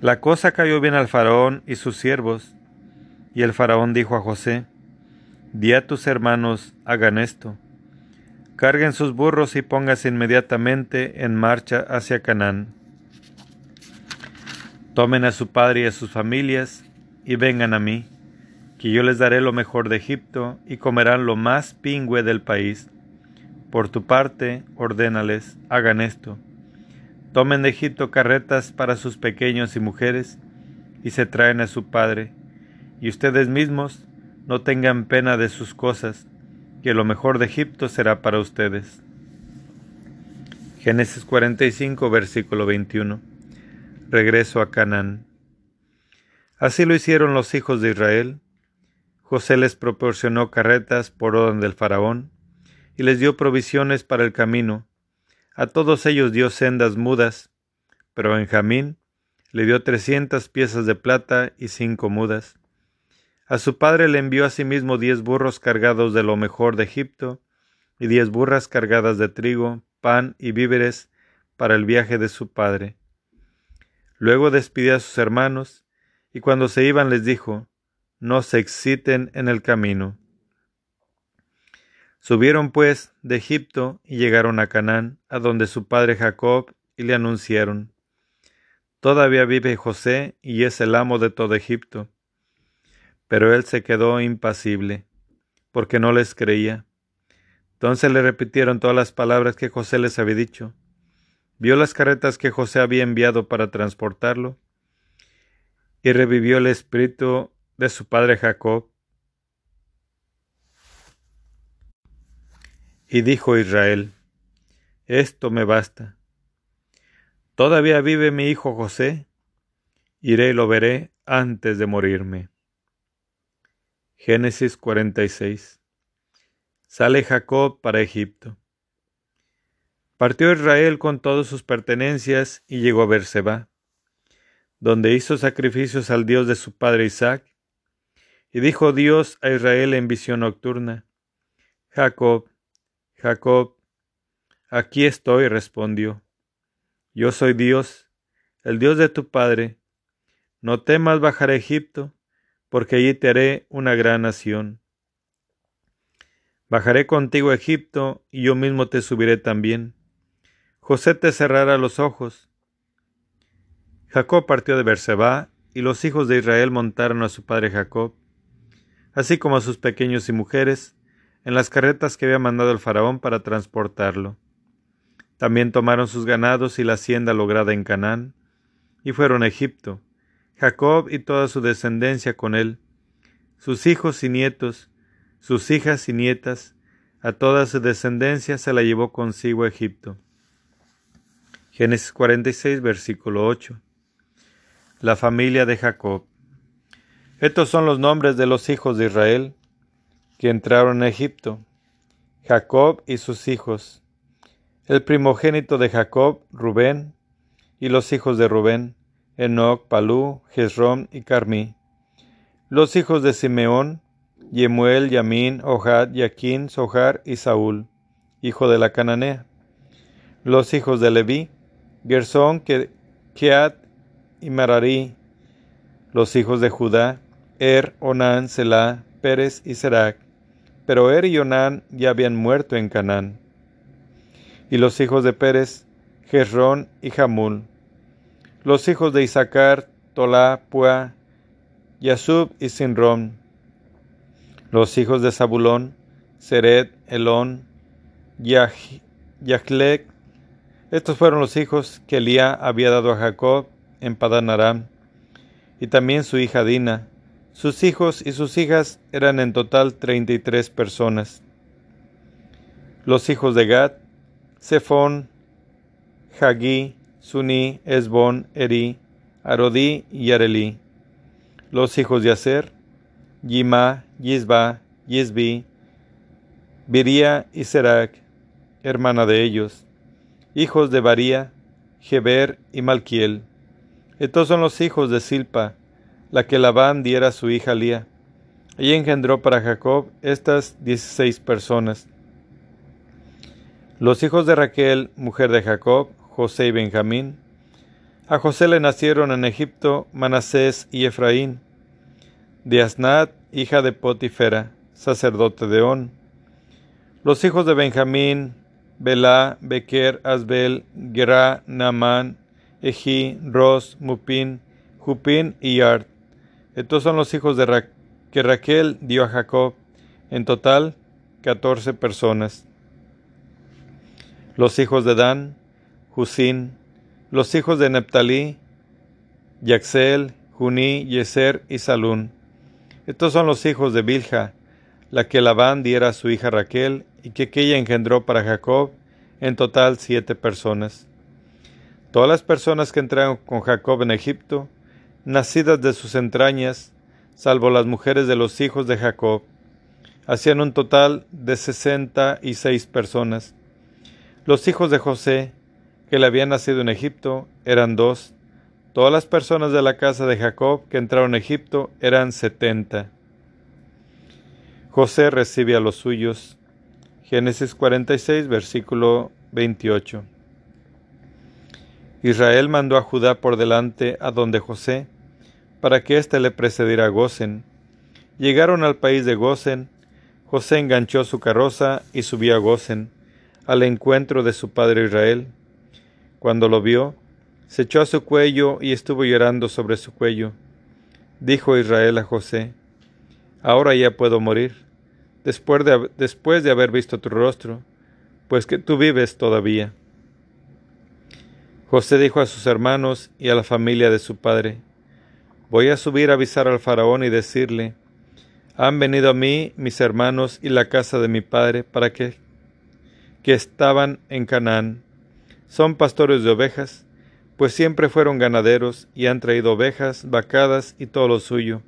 La cosa cayó bien al faraón y sus siervos. Y el faraón dijo a José, Di a tus hermanos, hagan esto. Carguen sus burros y póngase inmediatamente en marcha hacia Canaán. Tomen a su padre y a sus familias y vengan a mí, que yo les daré lo mejor de Egipto y comerán lo más pingüe del país. Por tu parte, ordénales, hagan esto. Tomen de Egipto carretas para sus pequeños y mujeres y se traen a su padre, y ustedes mismos no tengan pena de sus cosas, que lo mejor de Egipto será para ustedes. Génesis 45, versículo 21. Regreso a Canaán. Así lo hicieron los hijos de Israel. José les proporcionó carretas por orden del faraón y les dio provisiones para el camino. A todos ellos dio sendas mudas, pero Benjamín le dio trescientas piezas de plata y cinco mudas. A su padre le envió asimismo diez burros cargados de lo mejor de Egipto, y diez burras cargadas de trigo, pan y víveres para el viaje de su padre. Luego despidió a sus hermanos, y cuando se iban les dijo, No se exciten en el camino. Subieron pues de Egipto y llegaron a Canaán, a donde su padre Jacob, y le anunciaron, Todavía vive José y es el amo de todo Egipto. Pero él se quedó impasible, porque no les creía. Entonces le repitieron todas las palabras que José les había dicho. Vio las carretas que José había enviado para transportarlo, y revivió el espíritu de su padre Jacob. Y dijo Israel, Esto me basta. Todavía vive mi hijo José, iré y lo veré antes de morirme. Génesis 46. Sale Jacob para Egipto. Partió Israel con todas sus pertenencias y llegó a Berseba, donde hizo sacrificios al Dios de su padre Isaac. Y dijo Dios a Israel en visión nocturna, Jacob, Jacob, aquí estoy, respondió. Yo soy Dios, el Dios de tu padre. No temas bajar a Egipto porque allí te haré una gran nación. Bajaré contigo a Egipto, y yo mismo te subiré también. José te cerrará los ojos. Jacob partió de Berseba, y los hijos de Israel montaron a su padre Jacob, así como a sus pequeños y mujeres, en las carretas que había mandado el faraón para transportarlo. También tomaron sus ganados y la hacienda lograda en Canaán, y fueron a Egipto, Jacob y toda su descendencia con él, sus hijos y nietos, sus hijas y nietas, a toda su descendencia se la llevó consigo a Egipto. Génesis 46, versículo 8. La familia de Jacob. Estos son los nombres de los hijos de Israel que entraron a Egipto. Jacob y sus hijos. El primogénito de Jacob, Rubén, y los hijos de Rubén, Enoc, Palú, Jezrón y Carmí. Los hijos de Simeón, Yemuel, Yamín, Ohad, Yaquín, Sohar y Saúl, hijo de la Cananea. Los hijos de Leví, Gersón, Keat y Mararí. Los hijos de Judá, Er, Onán, Selah, Pérez y Serac. Pero Er y Onán ya habían muerto en Canaán. Y los hijos de Pérez, Jezrón y Jamul Los hijos de Isaacar, Tolá, Pua, Yasub y Sinrom. Los hijos de Zabulón, Seret, Elón, Yahlek. Estos fueron los hijos que Elía había dado a Jacob en Padan Aram, y también su hija Dina. Sus hijos y sus hijas eran en total treinta y tres personas. Los hijos de Gad, Zephon, Hagí, Suni, Esbon, Eri, Arodí y Areli. Los hijos de Aser, Yima, Yisba, Yisbi, Biria y Serac, hermana de ellos. Hijos de Baría, Geber y Malquiel. Estos son los hijos de Silpa, la que Labán diera a su hija Lía. Ella engendró para Jacob estas dieciséis personas. Los hijos de Raquel, mujer de Jacob, José y Benjamín. A José le nacieron en Egipto Manasés y Efraín. De Asnat, hija de Potifera, sacerdote de On. Los hijos de Benjamín, Belá, Bequer, Asbel, Gerá, Naamán, Ejí, Ros, Mupín, Jupín y Art. Estos son los hijos de que Raquel dio a Jacob, en total catorce personas los hijos de Dan, Husín, los hijos de Neptalí, Yaxel, Juní, Yeser y Salún. Estos son los hijos de Bilha, la que Labán diera a su hija Raquel y que ella engendró para Jacob, en total siete personas. Todas las personas que entraron con Jacob en Egipto, nacidas de sus entrañas, salvo las mujeres de los hijos de Jacob, hacían un total de sesenta y seis personas. Los hijos de José, que le habían nacido en Egipto, eran dos. Todas las personas de la casa de Jacob que entraron a Egipto eran setenta. José recibe a los suyos. Génesis 46, versículo 28. Israel mandó a Judá por delante a donde José, para que éste le precediera a Gosen. Llegaron al país de Gosen. José enganchó su carroza y subió a Gosen al encuentro de su padre Israel. Cuando lo vio, se echó a su cuello y estuvo llorando sobre su cuello. Dijo Israel a José, Ahora ya puedo morir, después de, después de haber visto tu rostro, pues que tú vives todavía. José dijo a sus hermanos y a la familia de su padre, Voy a subir a avisar al faraón y decirle, Han venido a mí mis hermanos y la casa de mi padre para que que estaban en Canaán. Son pastores de ovejas, pues siempre fueron ganaderos y han traído ovejas, vacadas y todo lo suyo.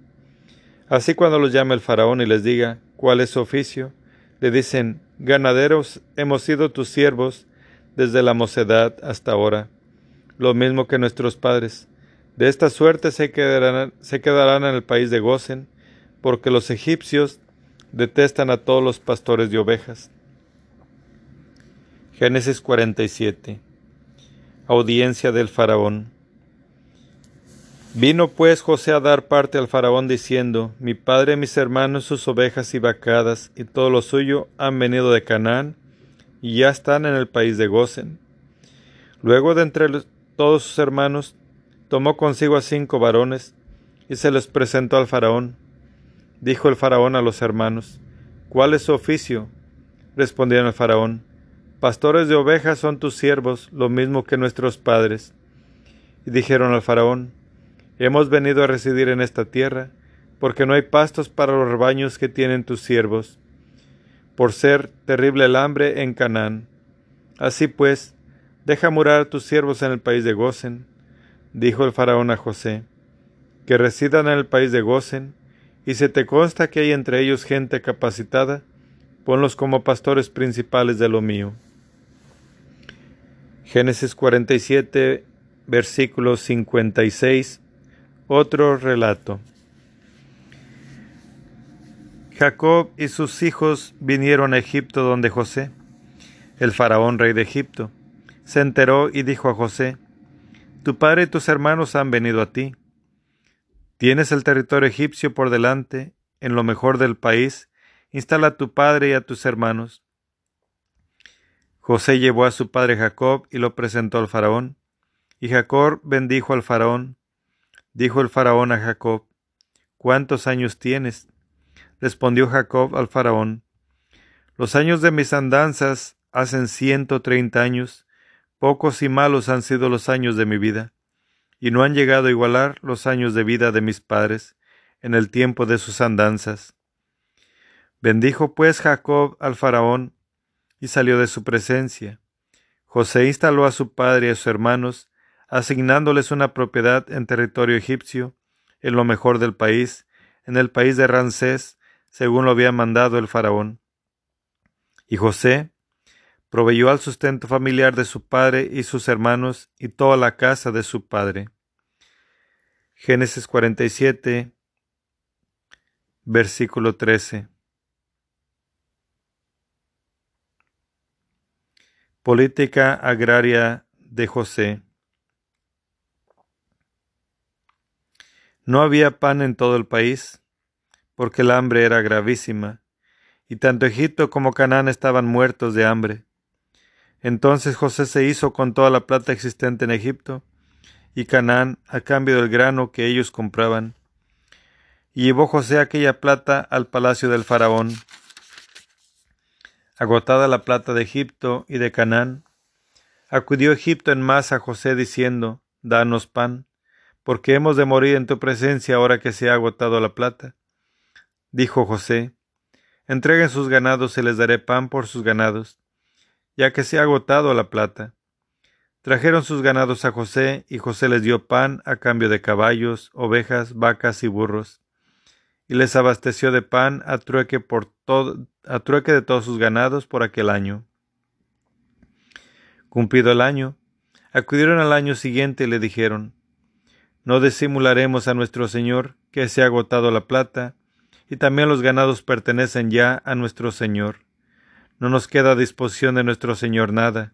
Así cuando los llame el faraón y les diga cuál es su oficio, le dicen, ganaderos hemos sido tus siervos desde la mocedad hasta ahora, lo mismo que nuestros padres. De esta suerte se quedarán, se quedarán en el país de Gosen, porque los egipcios detestan a todos los pastores de ovejas. Génesis 47. Audiencia del faraón. Vino pues José a dar parte al faraón diciendo, Mi padre, mis hermanos, sus ovejas y vacadas y todo lo suyo han venido de Canaán y ya están en el país de Gosen. Luego de entre todos sus hermanos, tomó consigo a cinco varones y se les presentó al faraón. Dijo el faraón a los hermanos, ¿cuál es su oficio? Respondieron al faraón, Pastores de ovejas son tus siervos, lo mismo que nuestros padres. Y dijeron al faraón, Hemos venido a residir en esta tierra, porque no hay pastos para los rebaños que tienen tus siervos, por ser terrible el hambre en Canaán. Así pues, deja morar a tus siervos en el país de Gosen, dijo el faraón a José, que residan en el país de Gosen, y si te consta que hay entre ellos gente capacitada, ponlos como pastores principales de lo mío. Génesis 47, versículo 56, otro relato. Jacob y sus hijos vinieron a Egipto donde José, el faraón rey de Egipto, se enteró y dijo a José, Tu padre y tus hermanos han venido a ti. Tienes el territorio egipcio por delante, en lo mejor del país, instala a tu padre y a tus hermanos. José llevó a su padre Jacob y lo presentó al faraón, Y Jacob bendijo al faraón. Dijo el faraón a Jacob, ¿cuántos años tienes? Respondió Jacob al faraón, los años de mis andanzas hacen ciento treinta años, pocos y malos han sido los años de mi vida, y no han llegado a igualar los años de vida de mis padres en el tiempo de sus andanzas. Bendijo pues Jacob al faraón y salió de su presencia. José instaló a su padre y a sus hermanos, asignándoles una propiedad en territorio egipcio, en lo mejor del país, en el país de Ramsés, según lo había mandado el faraón. Y José proveyó al sustento familiar de su padre y sus hermanos y toda la casa de su padre. Génesis 47, versículo 13. Política agraria de José. No había pan en todo el país, porque el hambre era gravísima, y tanto Egipto como Canaán estaban muertos de hambre. Entonces José se hizo con toda la plata existente en Egipto y Canaán a cambio del grano que ellos compraban. Y llevó José aquella plata al palacio del faraón. Agotada la plata de Egipto y de Canaán, acudió Egipto en masa a José diciendo, Danos pan, porque hemos de morir en tu presencia ahora que se ha agotado la plata. Dijo José, Entreguen sus ganados y les daré pan por sus ganados, ya que se ha agotado la plata. Trajeron sus ganados a José, y José les dio pan a cambio de caballos, ovejas, vacas y burros, y les abasteció de pan a trueque, por todo, a trueque de todos sus ganados por aquel año. Cumplido el año, acudieron al año siguiente y le dijeron, No disimularemos a nuestro Señor que se ha agotado la plata, y también los ganados pertenecen ya a nuestro Señor. No nos queda a disposición de nuestro Señor nada,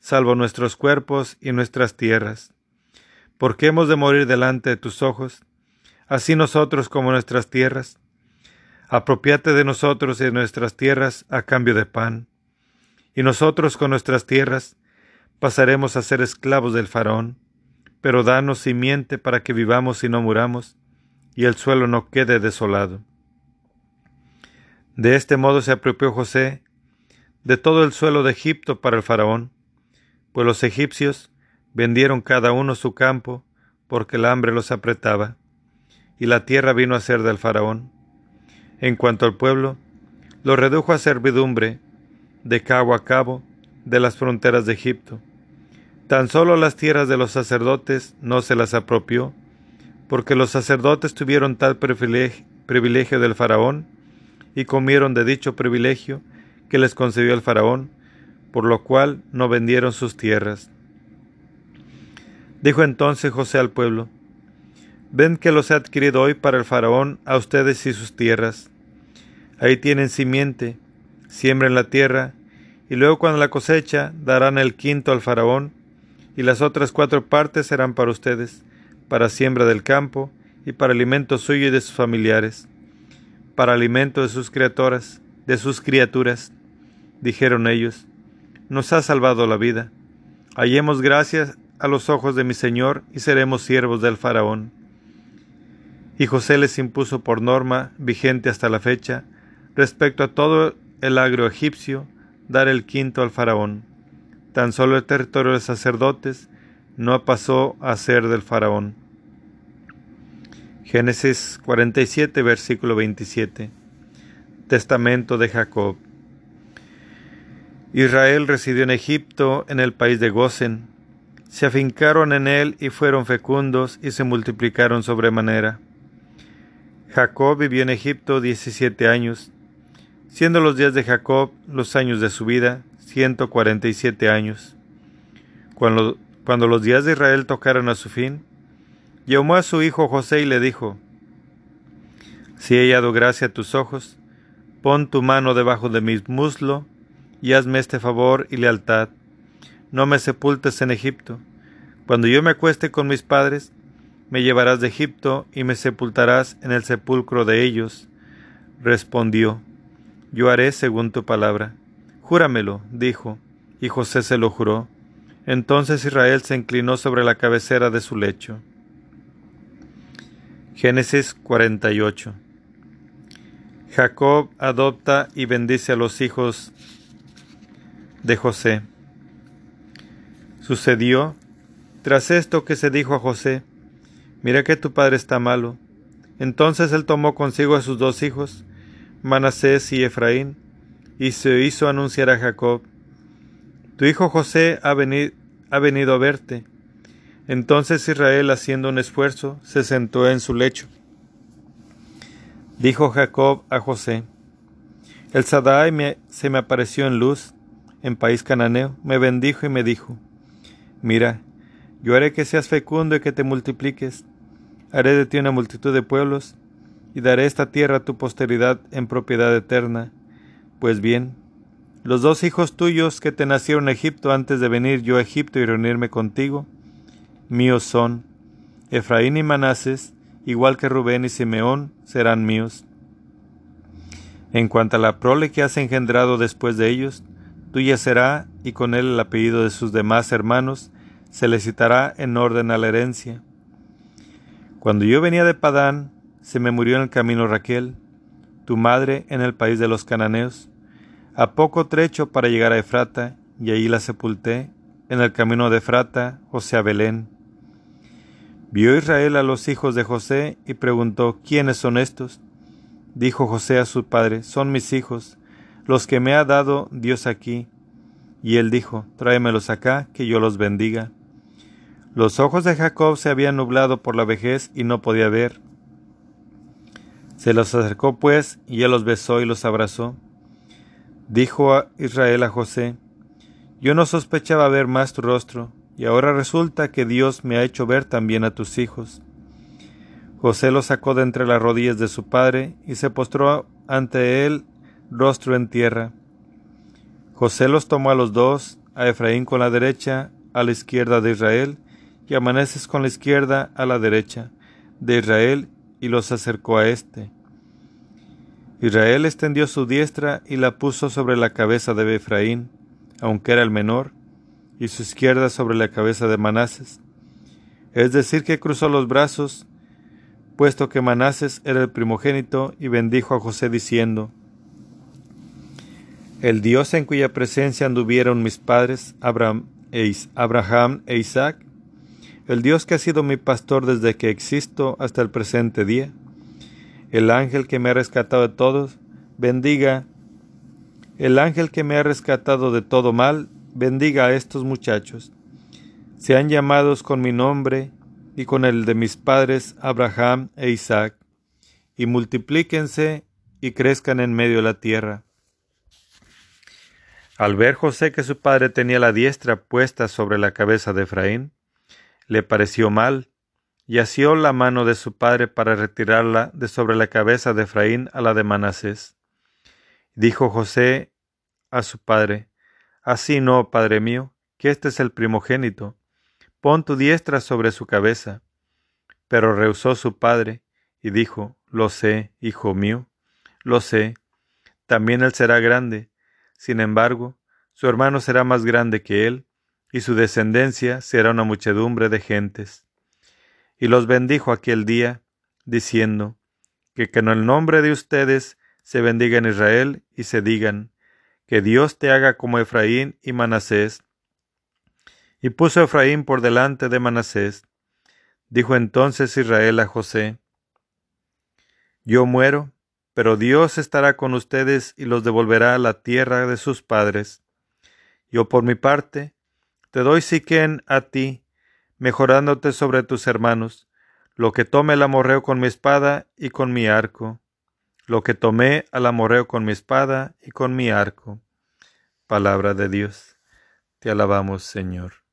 salvo nuestros cuerpos y nuestras tierras. ¿Por qué hemos de morir delante de tus ojos? Así nosotros como nuestras tierras. Apropiate de nosotros y de nuestras tierras a cambio de pan. Y nosotros con nuestras tierras pasaremos a ser esclavos del faraón. Pero danos simiente para que vivamos y no muramos, y el suelo no quede desolado. De este modo se apropió José de todo el suelo de Egipto para el faraón, pues los egipcios vendieron cada uno su campo porque el hambre los apretaba, y la tierra vino a ser del faraón. En cuanto al pueblo, lo redujo a servidumbre de cabo a cabo de las fronteras de Egipto. Tan solo las tierras de los sacerdotes no se las apropió, porque los sacerdotes tuvieron tal privilegio del faraón, y comieron de dicho privilegio que les concedió el faraón, por lo cual no vendieron sus tierras. Dijo entonces José al pueblo, Ven que los he adquirido hoy para el faraón a ustedes y sus tierras. Ahí tienen simiente, siembren la tierra, y luego cuando la cosecha darán el quinto al faraón, y las otras cuatro partes serán para ustedes, para siembra del campo, y para alimento suyo y de sus familiares para alimento de sus criaturas, de sus criaturas. Dijeron ellos, nos ha salvado la vida. Hallemos gracias a los ojos de mi Señor y seremos siervos del faraón. Y José les impuso por norma, vigente hasta la fecha, respecto a todo el agro egipcio, dar el quinto al faraón. Tan solo el territorio de sacerdotes no pasó a ser del faraón. Génesis 47, versículo 27. Testamento de Jacob. Israel residió en Egipto, en el país de Gosen. Se afincaron en él y fueron fecundos y se multiplicaron sobremanera. Jacob vivió en Egipto diecisiete años, siendo los días de Jacob los años de su vida ciento cuarenta y siete años. Cuando, cuando los días de Israel tocaron a su fin, llamó a su hijo José y le dijo, Si he hallado gracia a tus ojos, pon tu mano debajo de mi muslo y hazme este favor y lealtad. No me sepultes en Egipto. Cuando yo me acueste con mis padres, me llevarás de Egipto y me sepultarás en el sepulcro de ellos. Respondió, Yo haré según tu palabra. Júramelo, dijo, y José se lo juró. Entonces Israel se inclinó sobre la cabecera de su lecho. Génesis 48. Jacob adopta y bendice a los hijos de José. Sucedió, tras esto que se dijo a José, mira que tu padre está malo. Entonces él tomó consigo a sus dos hijos, Manasés y Efraín, y se hizo anunciar a Jacob, tu hijo José ha, venido a verte. Entonces Israel, haciendo un esfuerzo, se sentó en su lecho. Dijo Jacob a José, El Sadai se me apareció en luz, en país cananeo, me bendijo y me dijo, Mira, yo haré que seas fecundo y que te multipliques, haré de ti una multitud de pueblos, y daré esta tierra a tu posteridad en propiedad eterna. Pues bien, los dos hijos tuyos que te nacieron en Egipto antes de venir yo a Egipto y reunirme contigo, míos son. Efraín y Manases, igual que Rubén y Simeón, serán míos. En cuanto a la prole que has engendrado después de ellos, tuya será, y con él el apellido de sus demás hermanos, se le citará en orden a la herencia. Cuando yo venía de Padán, se me murió en el camino Raquel, tu madre en el país de los cananeos, a poco trecho para llegar a Efrata, y allí la sepulté, en el camino de Efrata, o sea Belén. Vio Israel a los hijos de José y preguntó, ¿quiénes son estos? Dijo José a su padre, son mis hijos, los que me ha dado Dios aquí. Y él dijo, tráemelos acá, que yo los bendiga. Los ojos de Jacob se habían nublado por la vejez y no podía ver. Se los acercó pues, y él los besó y los abrazó. Dijo a Israel a José, Yo no sospechaba ver más tu rostro, y ahora resulta que Dios me ha hecho ver también a tus hijos. José los sacó de entre las rodillas de su padre, y se postró ante él rostro en tierra. José los tomó a los dos, a Efraín con la derecha, a la izquierda de Israel, y a Maneses con la izquierda, a la derecha de Israel, y los acercó a éste. Israel extendió su diestra y la puso sobre la cabeza de Efraín, aunque era el menor, y su izquierda sobre la cabeza de Manases. Es decir, que cruzó los brazos, puesto que Manases era el primogénito, y bendijo a José diciendo, El Dios en cuya presencia anduvieron mis padres, Abraham e, e Isaac, el Dios que ha sido mi pastor desde que existo hasta el presente día, el ángel que me ha rescatado de todos, bendiga. El ángel que me ha rescatado de todo mal, bendiga a estos muchachos. Sean llamados con mi nombre y con el de mis padres Abraham e Isaac, y multiplíquense y crezcan en medio de la tierra. Al ver José que su padre tenía la diestra puesta sobre la cabeza de Efraín, le pareció mal, y asió la mano de su padre para retirarla de sobre la cabeza de Efraín a la de Manasés. Dijo José a su padre, Así no, padre mío, que este es el primogénito, pon tu diestra sobre su cabeza. Pero rehusó su padre, y dijo, Lo sé, hijo mío, lo sé, también él será grande, sin embargo, su hermano será más grande que él, y su descendencia será una muchedumbre de gentes y los bendijo aquel día, diciendo, que con el nombre de ustedes se bendiga en Israel y se digan, que Dios te haga como Efraín y Manasés. Y puso Efraín por delante de Manasés. Dijo entonces Israel a José, Yo muero, pero Dios estará con ustedes y los devolverá a la tierra de sus padres. Yo por mi parte, te doy Siquén a ti, mejorándote sobre tus hermanos, lo que tome el amorreo con mi espada y con mi arco, lo que tomé al amorreo con mi espada y con mi arco. Palabra de Dios. Te alabamos, Señor.